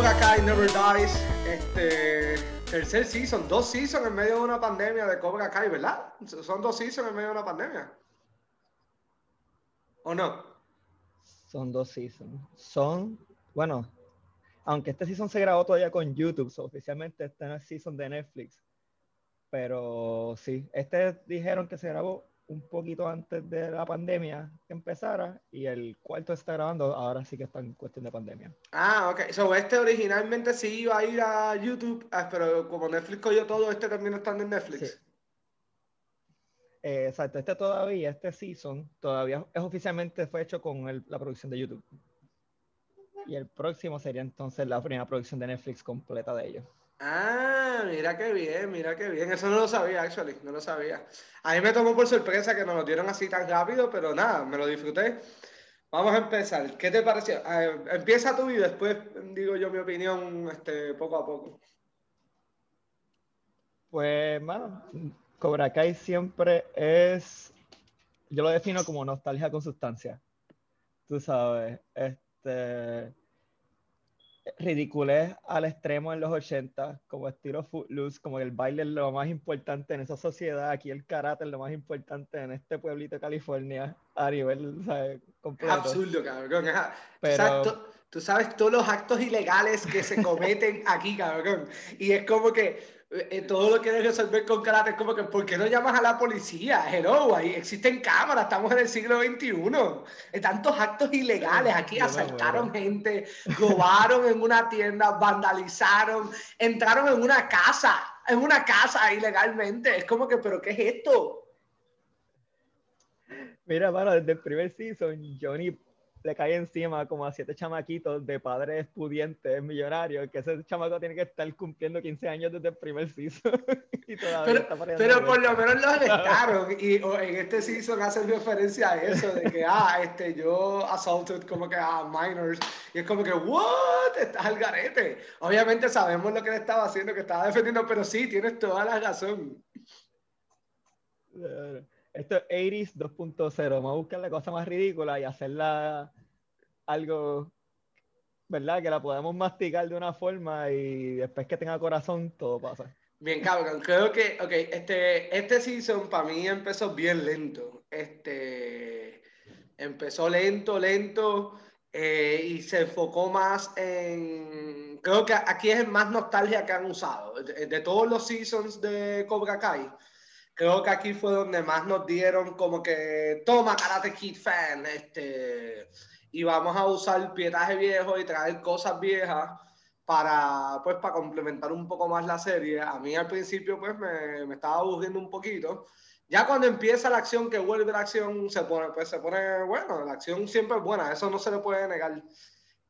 Cobra Kai Never Dies. Este, tercer season, dos seasons en medio de una pandemia de Cobra Kai, ¿verdad? Son dos seasons en medio de una pandemia. ¿O no? Son dos seasons. Son, bueno, aunque este season se grabó todavía con YouTube, oficialmente está en el season de Netflix. Pero sí, este dijeron que se grabó un poquito antes de la pandemia que empezara y el cuarto está grabando, ahora sí que está en cuestión de pandemia. Ah, ok. So, este originalmente sí iba a ir a YouTube, ah, pero como Netflix cogió todo, este también está en Netflix. Eh, exacto, este todavía, este season, todavía es oficialmente fue hecho con la producción de YouTube. Y el próximo sería entonces la primera producción de Netflix completa de ellos. Ah, mira qué bien, mira qué bien. Eso no lo sabía, actually, no lo sabía. A mí me tomó por sorpresa que nos lo dieron así tan rápido, pero nada, me lo disfruté. Vamos a empezar. ¿Qué te pareció? empieza tú y después digo yo mi opinión este, poco a poco. Pues, mano, Cobra Kai siempre es, yo lo defino como nostalgia con sustancia. Tú sabes, este, ridiculez al extremo en los 80, como estilo footloose, como el baile es lo más importante en esa sociedad, aquí el karate es lo más importante en este pueblito de California a nivel ¿sabes? completo. Absurdo, cabrón. Pero... tú sabes todos los actos ilegales que se cometen aquí, cabrón. Y es como que eh, todo lo quieres resolver con karate. Es como que, ¿por qué no llamas a la policía? Hello, ahí existen cámaras, estamos en el siglo XXI. Hay tantos actos ilegales. Aquí asaltaron gente, robaron en una tienda, vandalizaron, entraron en una casa, en una casa ilegalmente. Es como que, ¿pero qué es esto? Mira, mano, desde el primer season, Johnny le cae encima como a siete chamaquitos de padres pudientes, millonarios, que ese chamaco tiene que estar cumpliendo 15 años desde el primer season. y todavía pero, pero por lo menos lo arrestaron y en este season hacen referencia a eso, de que, ah, este, yo assaulted como que a minors. Y es como que, what, estás al garete. Obviamente sabemos lo que le estaba haciendo, que estaba defendiendo, pero sí, tienes toda la razón. Esto es 80s 2.0. Vamos a buscar la cosa más ridícula y hacerla algo, ¿verdad? Que la podamos masticar de una forma y después que tenga corazón, todo pasa. Bien, cabrón. Creo que, ok, este, este season para mí empezó bien lento. Este, empezó lento, lento. Eh, y se enfocó más en. Creo que aquí es el más nostalgia que han usado. de todos los seasons de Cobra Kai, creo que aquí fue donde más nos dieron como que, toma Karate Kid fan, este, y vamos a usar pietaje viejo y traer cosas viejas para, pues, para complementar un poco más la serie. A mí al principio, pues, me, me estaba aburriendo un poquito. Ya cuando empieza la acción, que vuelve la acción, se pone, pues se pone, bueno, la acción siempre es buena, eso no se le puede negar.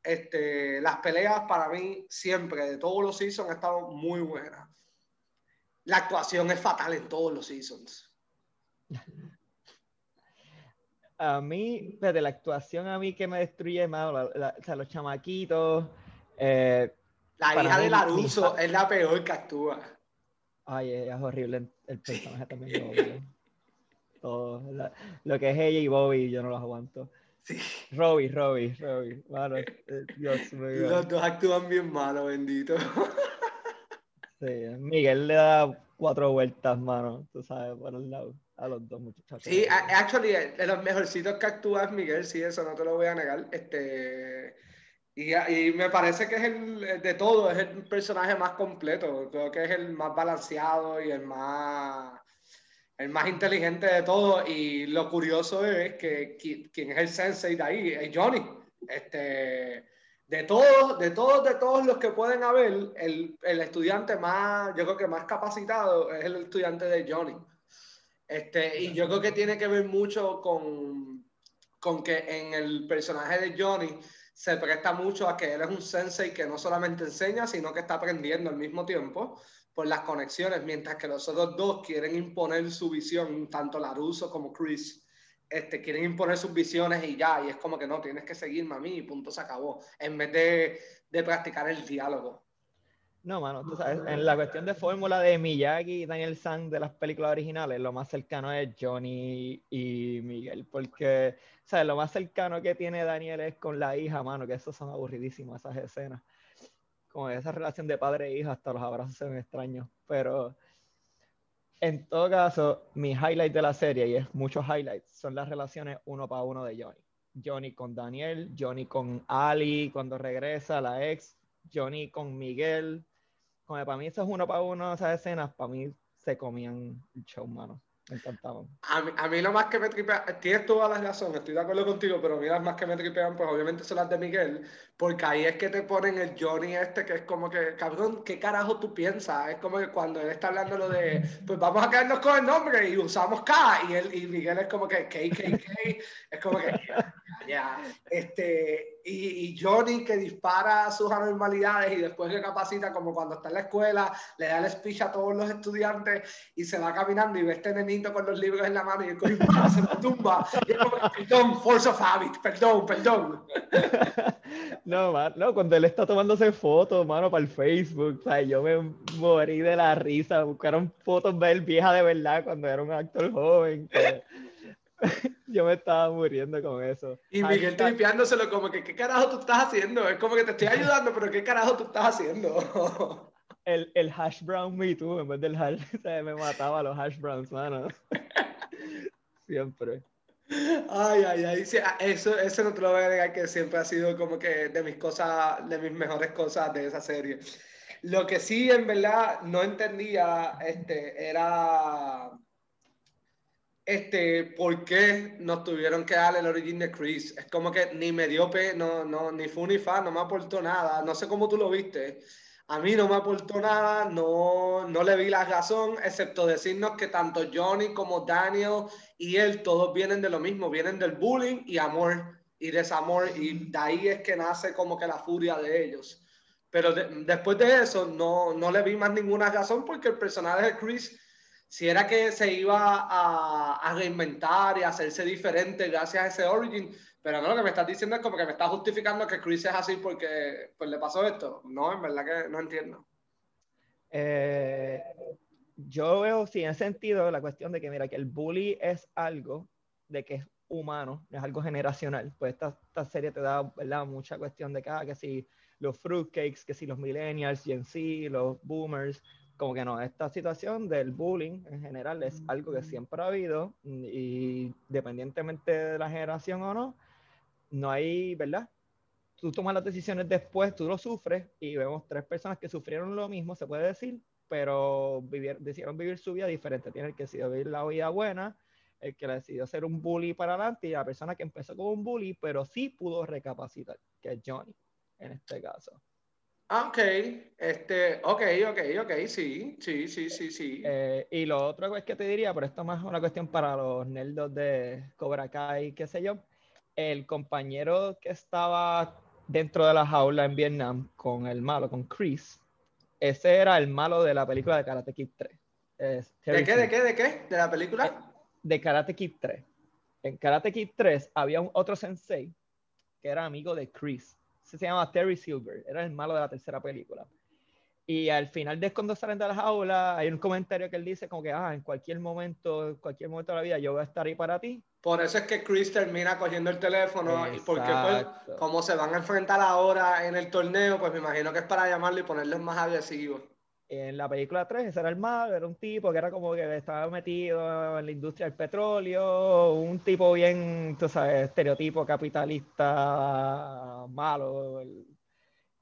Este, las peleas para mí siempre, de todos los seasons, han estado muy buenas la actuación es fatal en todos los seasons. A mí, de la actuación a mí que me destruye más, o sea, los chamaquitos. Eh, la hija de Laruso es la peor que actúa. Ay, es horrible el personaje también. Todo, lo que es ella y Bobby, yo no los aguanto. Sí. Robbie, Robbie, Robbie. Eh, Dios mío. Los dos actúan bien malo, bendito. Miguel le da cuatro vueltas, mano, tú sabes, por el lado, a los dos muchachos. Sí, actually, de los mejorcitos que actúa es Miguel, sí, eso no te lo voy a negar. Este, y, y, me parece que es el, de todo, es el personaje más completo, creo que es el más balanceado y el más, el más inteligente de todo. Y lo curioso es que quien es el sensei de ahí es Johnny. Este, de todos, de todos, de todos los que pueden haber, el, el, estudiante más, yo creo que más capacitado es el estudiante de Johnny. Este, y yo creo que tiene que ver mucho con, con que en el personaje de Johnny se presta mucho a que él es un sensei que no solamente enseña, sino que está aprendiendo al mismo tiempo por las conexiones, mientras que los otros dos quieren imponer su visión, tanto Laruso como Chris este, quieren imponer sus visiones y ya, y es como que no, tienes que seguirme a mí y punto se acabó, en vez de, de practicar el diálogo. No, mano, tú sabes, en la cuestión de fórmula de Miyagi y Daniel San de las películas originales, lo más cercano es Johnny y Miguel, porque, ¿sabes? Lo más cercano que tiene Daniel es con la hija, mano, que esos son aburridísimos, esas escenas. como esa relación de padre e hija, hasta los abrazos se ven extraños. Pero en todo caso, mi highlight de la serie, y es muchos highlights, son las relaciones uno para uno de Johnny. Johnny con Daniel, Johnny con Ali cuando regresa, la ex, Johnny con Miguel. Como para mí, eso es uno para uno, esas escenas, para mí se comían el show, mano. Me encantaban. A mí, a mí lo más que me tripea, tienes toda la razón, estoy de acuerdo contigo, pero a mí las más que me tripean, pues obviamente son las de Miguel, porque ahí es que te ponen el Johnny este, que es como que, cabrón, ¿qué carajo tú piensas? Es como que cuando él está hablando lo de, pues vamos a quedarnos con el nombre y usamos K, y, él, y Miguel es como que KKK, es como que, ya, este, y, Johnny que dispara sus anormalidades y después recapacita como cuando está en la escuela, le da el speech a todos los estudiantes y se va caminando y ve este nenito con los libros en la mano y el coge se lo tumba y es como, perdón, force of habit, perdón, perdón. No, man, no, cuando él está tomándose fotos, mano, para el Facebook, o yo me morí de la risa, buscaron fotos de él vieja de verdad cuando era un actor joven. Yo me estaba muriendo con eso. Y Miguel limpiándoselo como que, ¿qué carajo tú estás haciendo? Es como que te estoy ayudando, pero ¿qué carajo tú estás haciendo? el, el hash brown me too, en vez del hash, me mataba los hash browns, mano. Siempre. Ay, ay, ay. Ah, eso, eso no te lo voy a negar que siempre ha sido como que de mis cosas, de mis mejores cosas de esa serie. Lo que sí, en verdad, no entendía este, era este, ¿por qué nos tuvieron que dar el origen de Chris? Es como que ni me dio pe, no, no, ni fue ni fa, no me aportó nada. No sé cómo tú lo viste. A mí no me aportó nada, no, no le vi la razón, excepto decirnos que tanto Johnny como Daniel y él todos vienen de lo mismo, vienen del bullying y amor y desamor, y de ahí es que nace como que la furia de ellos. Pero después de eso no, no le vi más ninguna razón porque el personaje de Chris si era que se iba a, a, reinventar y hacerse diferente gracias a ese origin, pero no, lo que me estás diciendo es como que me estás justificando que Chris es así porque pues le pasó esto. No, en verdad que no entiendo. Eh, yo veo, sí, en sentido, la cuestión de que, mira, que el bully es algo de que es humano, es algo generacional. Pues esta, esta serie te da, ¿verdad? Mucha cuestión de que, ah, que si los fruitcakes, que si los millennials, Gen Z, los boomers, como que no, esta situación del bullying en general es algo que siempre ha habido y dependientemente de la generación o no, no hay, ¿verdad? Tú tomas las decisiones después, tú lo sufres y vemos tres personas que sufrieron lo mismo, se puede decir, pero vivir, decidieron vivir su vida diferente. Tiene el que decidió vivir la vida buena, el que decidió ser un bully para adelante y la persona que empezó como un bully, pero sí pudo recapacitar, que es Johnny en este caso. Ah, ok, este, ok, ok, ok, sí, sí, sí, sí, sí. Eh, y lo otro es que te diría, pero esto es más una cuestión para los nerdos de Cobra Kai, qué sé yo, el compañero que estaba dentro de la jaula en Vietnam con el malo, con Chris, ese era el malo de la película de Karate Kid 3. ¿De qué, de qué, de qué? ¿De la película? Eh, de Karate Kid 3. En Karate Kid 3 había un otro sensei que era amigo de Chris se llama Terry Silver, era el malo de la tercera película. Y al final de cuando salen de la jaula, hay un comentario que él dice como que, ah, en cualquier momento, en cualquier momento de la vida, yo voy a estar ahí para ti. Por eso es que Chris termina cogiendo el teléfono, y porque pues, como se van a enfrentar ahora en el torneo, pues me imagino que es para llamarlo y ponerlos más agresivos en la película 3, ese era el malo, era un tipo que era como que estaba metido en la industria del petróleo, un tipo bien, tú sabes, estereotipo capitalista, malo,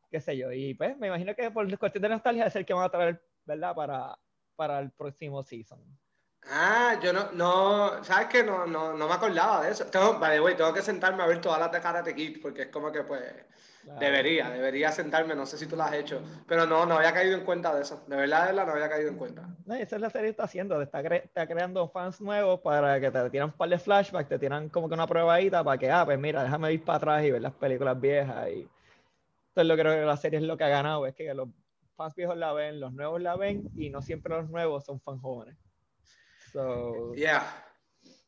qué sé yo. Y pues me imagino que por cuestión de nostalgia es el que van a traer, ¿verdad? Para, para el próximo season. Ah, yo no, no, ¿sabes qué? No, no, no me acordaba de eso. Tengo, vale, güey, tengo que sentarme a ver todas las de Karate Kid, porque es como que, pues, debería, debería sentarme, no sé si tú lo has hecho, pero no, no había caído en cuenta de eso. De verdad, de verdad, no había caído en cuenta. No, esa es la serie que está haciendo, está, está creando fans nuevos para que te tiran un par de flashbacks, te tiran como que una pruebadita para que, ah, pues mira, déjame ir para atrás y ver las películas viejas. Y entonces lo que creo que la serie es lo que ha ganado, es que los fans viejos la ven, los nuevos la ven, y no siempre los nuevos son fans jóvenes. So, yeah.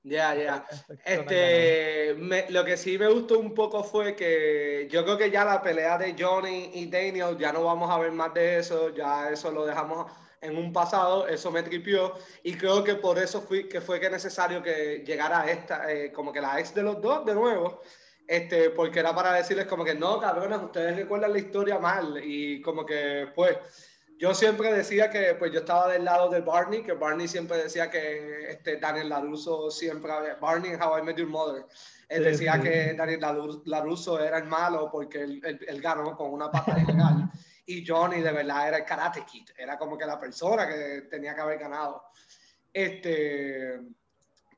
Ya, ya. Este, lo que sí me gustó un poco fue que yo creo que ya la pelea de Johnny y Daniel, ya no vamos a ver más de eso, ya eso lo dejamos en un pasado, eso me tripió y creo que por eso fui, que fue que necesario que llegara esta, eh, como que la ex de los dos de nuevo, este, porque era para decirles como que no, cabrones, ustedes recuerdan la historia mal y como que pues yo siempre decía que pues yo estaba del lado de Barney, que Barney siempre decía que este, Daniel LaRusso siempre, Barney en How I Met Your Mother, él decía que Daniel LaRusso era el malo porque él, él, ganó con una pata ilegal y Johnny de verdad era el Karate Kid, era como que la persona que tenía que haber ganado. Este,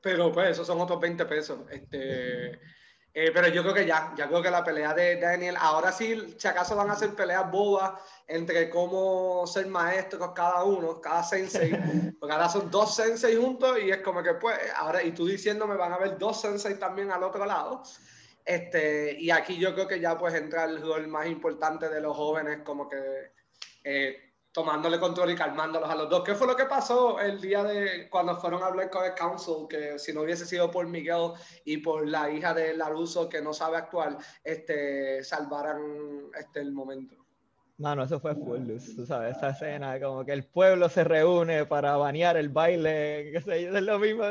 pero pues esos son otros 20 pesos. Este, eh, pero yo creo que ya, ya creo que la pelea de Daniel, ahora sí, si acaso van a hacer peleas bobas entre cómo ser maestros cada uno, cada sensei, porque ahora son dos sensei juntos y es como que pues, ahora, y tú diciéndome van a haber dos sensei también al otro lado. Este, y aquí yo creo que ya pues entra el rol más importante de los jóvenes, como que eh, tomándole control y calmándolos a los dos. ¿Qué fue lo que pasó el día de cuando fueron a hablar con el council? Que si no hubiese sido por Miguel y por la hija de Laruso que no sabe actuar, este, salvaran este, el momento. Mano, eso fue full, tú sabes, esa escena, como que el pueblo se reúne para banear el baile, qué sé yo, es lo mismo.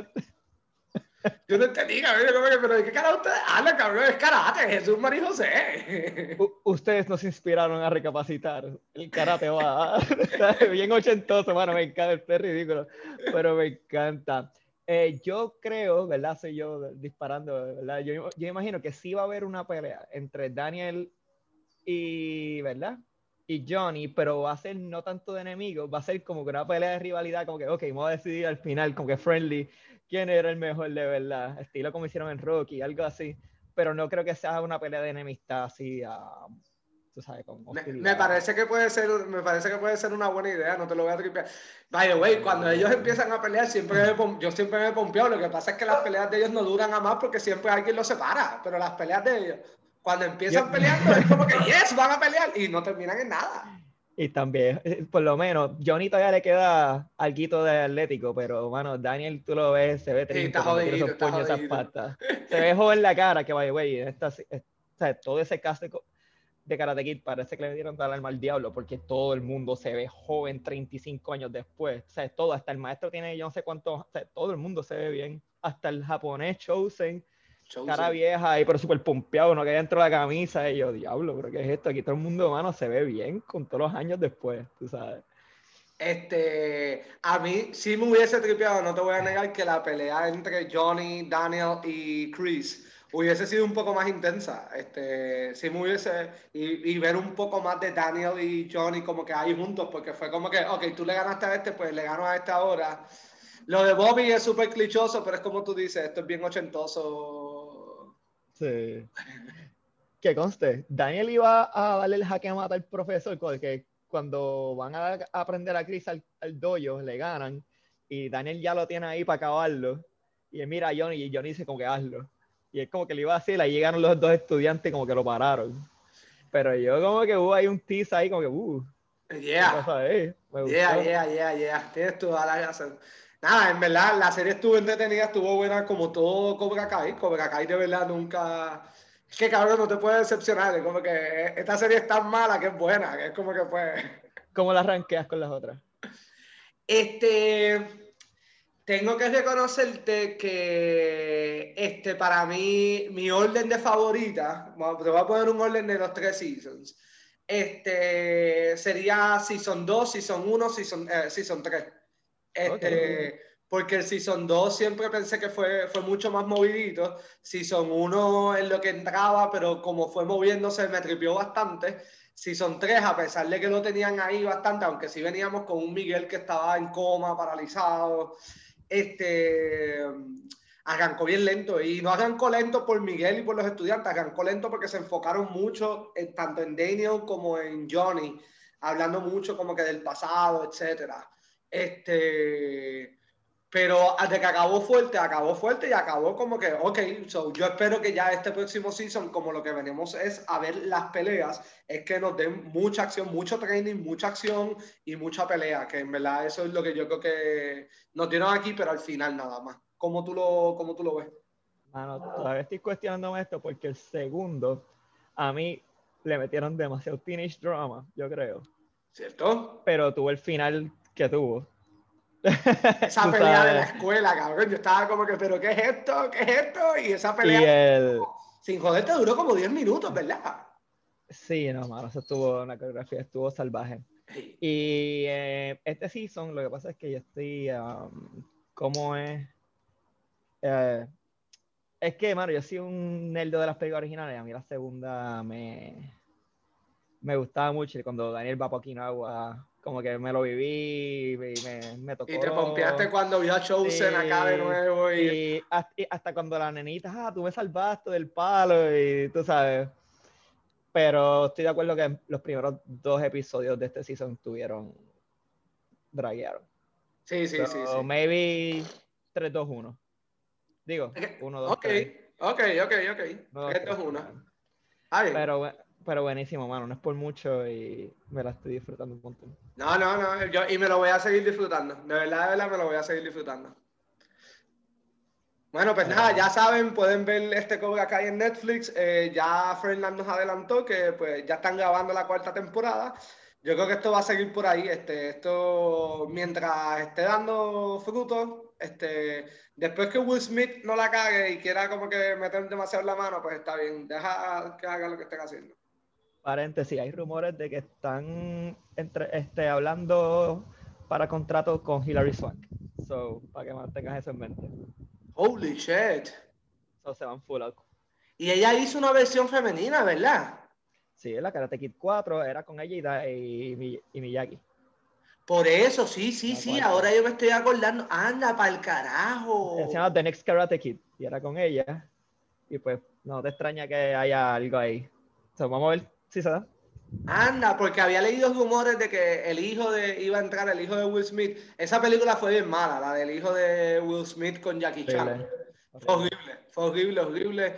Yo no entendí, cabrón, pero ¿de qué cara ustedes hablan, cabrón? Es karate, Jesús María José. ustedes nos inspiraron a recapacitar. El karate va. bien ochentoso, mano, me encanta, es ridículo, pero me encanta. Eh, yo creo, ¿verdad? Soy yo disparando, ¿verdad? Yo, yo imagino que sí va a haber una pelea entre Daniel y, ¿verdad? y Johnny, pero va a ser no tanto de enemigos, va a ser como que una pelea de rivalidad, como que, ok, vamos a decidir al final, como que friendly, quién era el mejor de verdad, estilo como hicieron en Rocky, algo así, pero no creo que sea una pelea de enemistad así, tú sabes, con me, parece que puede ser, me parece que puede ser una buena idea, no te lo voy a tripear. By the way, cuando ellos empiezan a pelear, siempre yo siempre me pompeo, lo que pasa es que las peleas de ellos no duran a más porque siempre alguien los separa, pero las peleas de ellos, cuando empiezan peleando, es como que, yes, van a pelear y no terminan en nada. Y también, eh, por lo menos, Johnny todavía le queda algo de atlético, pero, bueno, Daniel, tú lo ves, se ve triste, sí, esos puños, esas patas. Se ve joven la cara, que vaya, güey, esta, todo ese caso de Karate Kid parece que le dieron tal alma al diablo, porque todo el mundo se ve joven 35 años después. O sea, todo, hasta el maestro tiene yo no sé cuántos, o sea, todo el mundo se ve bien. Hasta el japonés Chosen cara vieja ahí, pero súper pompeado, no que dentro de la camisa. Y yo, diablo, pero ¿qué es esto? Aquí todo el mundo, mano, se ve bien con todos los años después, tú sabes. Este, a mí sí me hubiese tripeado, no te voy a negar que la pelea entre Johnny, Daniel y Chris hubiese sido un poco más intensa. Este, sí me hubiese, y, y, ver un poco más de Daniel y Johnny como que ahí juntos, porque fue como que, ok, tú le ganaste a este, pues le gano a este ahora. Lo de Bobby es súper clichoso, pero es como tú dices, esto es bien ochentoso. Sí. que conste, Daniel iba a darle el jaque a matar al profesor, que cuando van a aprender a Chris al, al dojo, le ganan, y Daniel ya lo tiene ahí para acabarlo. Y él mira a Johnny y Johnny dice como que hazlo. Y es como que le iba a hacer, ahí llegaron los dos estudiantes como que lo pararon. Pero yo como que hubo ahí un tease ahí como que, uh. Yeah. yeah, yeah, yeah, yeah. Tienes toda la razón. Nada, en verdad, la serie estuvo entretenida, estuvo buena como todo Cobra Kai. Cobra Kai de verdad nunca... Es que cabrón, no te puede decepcionar. Es como que esta serie es tan mala que es buena, que es como que pues... ¿Cómo la ranqueas con las otras? Este... Tengo que reconocerte que este, para mí, mi orden de favorita, te voy a poner un orden de los tres seasons. Este sería Season 2, Season 1, Season, eh, season 3. Este, Porque el Season 2 siempre pensé que fue, fue mucho más movidito. Season 1 es lo que entraba, pero como fue moviéndose me tripió bastante. Season 3, a pesar de que lo tenían ahí bastante, aunque sí veníamos con un Miguel que estaba en coma, paralizado, este, arrancó bien lento. Y no arrancó lento por Miguel y por los estudiantes, arrancó lento porque se enfocaron mucho tanto en Daniel como en Johnny, hablando mucho como que del pasado, etcétera. Este, pero de que acabó fuerte, acabó fuerte y acabó como que, ok, so yo espero que ya este próximo season, como lo que venimos es a ver las peleas, es que nos den mucha acción, mucho training, mucha acción y mucha pelea, que en verdad eso es lo que yo creo que nos dieron aquí, pero al final nada más. ¿Cómo tú lo, cómo tú lo ves? Mano, todavía estoy cuestionando esto porque el segundo, a mí le metieron demasiado teenage drama, yo creo. ¿Cierto? Pero tuvo el final que tuvo. Esa pelea de la escuela, cabrón. Yo estaba como que, ¿pero qué es esto? ¿Qué es esto? Y esa pelea. Sin joderte duró como 10 minutos, ¿verdad? Sí, no, mano, eso estuvo, una coreografía estuvo salvaje. Y eh, este season, lo que pasa es que yo estoy, um, ¿cómo es? Eh, es que, mano, yo soy un nerd de las películas originales, a mí la segunda me, me gustaba mucho, y cuando Daniel va para Okinawa, como que me lo viví, y me, me tocó. Y te pompeaste cuando vio a Chosen acá de nuevo. Y... hasta, cuando la nenita, ah, tú me salvaste del palo, y tú sabes. Pero estoy de acuerdo que los primeros dos episodios de este season tuvieron. draguearon. Sí, sí, sí, sí. Maybe 3-2-1. Digo, 1-2. Ok, ok, ok, ok. 3-2-1. Pero pero buenísimo, mano. No es por mucho y me la estoy disfrutando un montón. No, no, no. Yo, y me lo voy a seguir disfrutando. De verdad, de verdad, me lo voy a seguir disfrutando. Bueno, pues nada, ya saben, pueden ver este Cobra Kai en Netflix. Eh, ya Fernando nos adelantó que pues ya están grabando la cuarta temporada. Yo creo que esto va a seguir por ahí. Este, esto, mientras esté dando frutos, este, después que Will Smith no la cague y quiera como que meter demasiado la mano, pues está bien. Deja que haga lo que estén haciendo paréntesis, hay rumores de que están entre, este, hablando para contratos con Hilary Swank. So, para que mantengas eso en mente. Holy shit. So, se van full out. Y ella hizo una versión femenina, ¿verdad? Sí, la Karate Kid 4 era con ella y, y, Miyagi. Por eso, sí, sí, sí. Ahora yo me estoy acordando. Anda, para el carajo. Se llama The Next Karate Kid y era con ella. Y pues no te extraña que haya algo ahí. So, vamos a ver Sí, se Anda, porque había leído rumores de que el hijo de iba a entrar el hijo de Will Smith. Esa película fue bien mala, la del hijo de Will Smith con Jackie Chan. Fue horrible, fue horrible, horrible.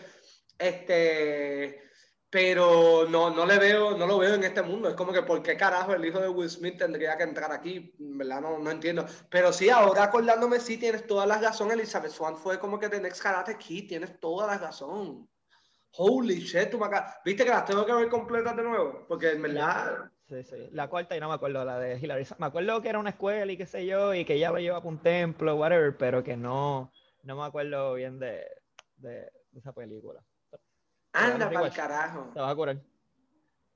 Este, pero no, no le veo, no lo veo en este mundo. Es como que por qué carajo el hijo de Will Smith tendría que entrar aquí, ¿verdad? No, no entiendo. Pero sí, ahora acordándome, sí tienes toda la razón. Elizabeth Swan fue como que The Next Karate Kid, tienes toda la razón. Holy shit, tú me ¿Viste que las tengo que ver completas de nuevo? Porque en verdad. Sí, sí. La cuarta y no me acuerdo, la de Hilary. Me acuerdo que era una escuela y qué sé yo, y que ella lo lleva para un templo, whatever, pero que no, no me acuerdo bien de, de, esa película. Anda para el carajo. Te va a curar.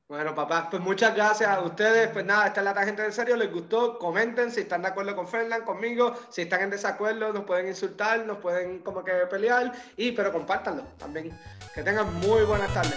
Bueno, papá, pues muchas gracias a ustedes. Pues nada, esta es la tarjeta de serio. ¿Les gustó? Comenten si están de acuerdo con Fernand, conmigo. Si están en desacuerdo, nos pueden insultar, nos pueden como que pelear. Y pero compártanlo también. Que tengan muy buenas tardes.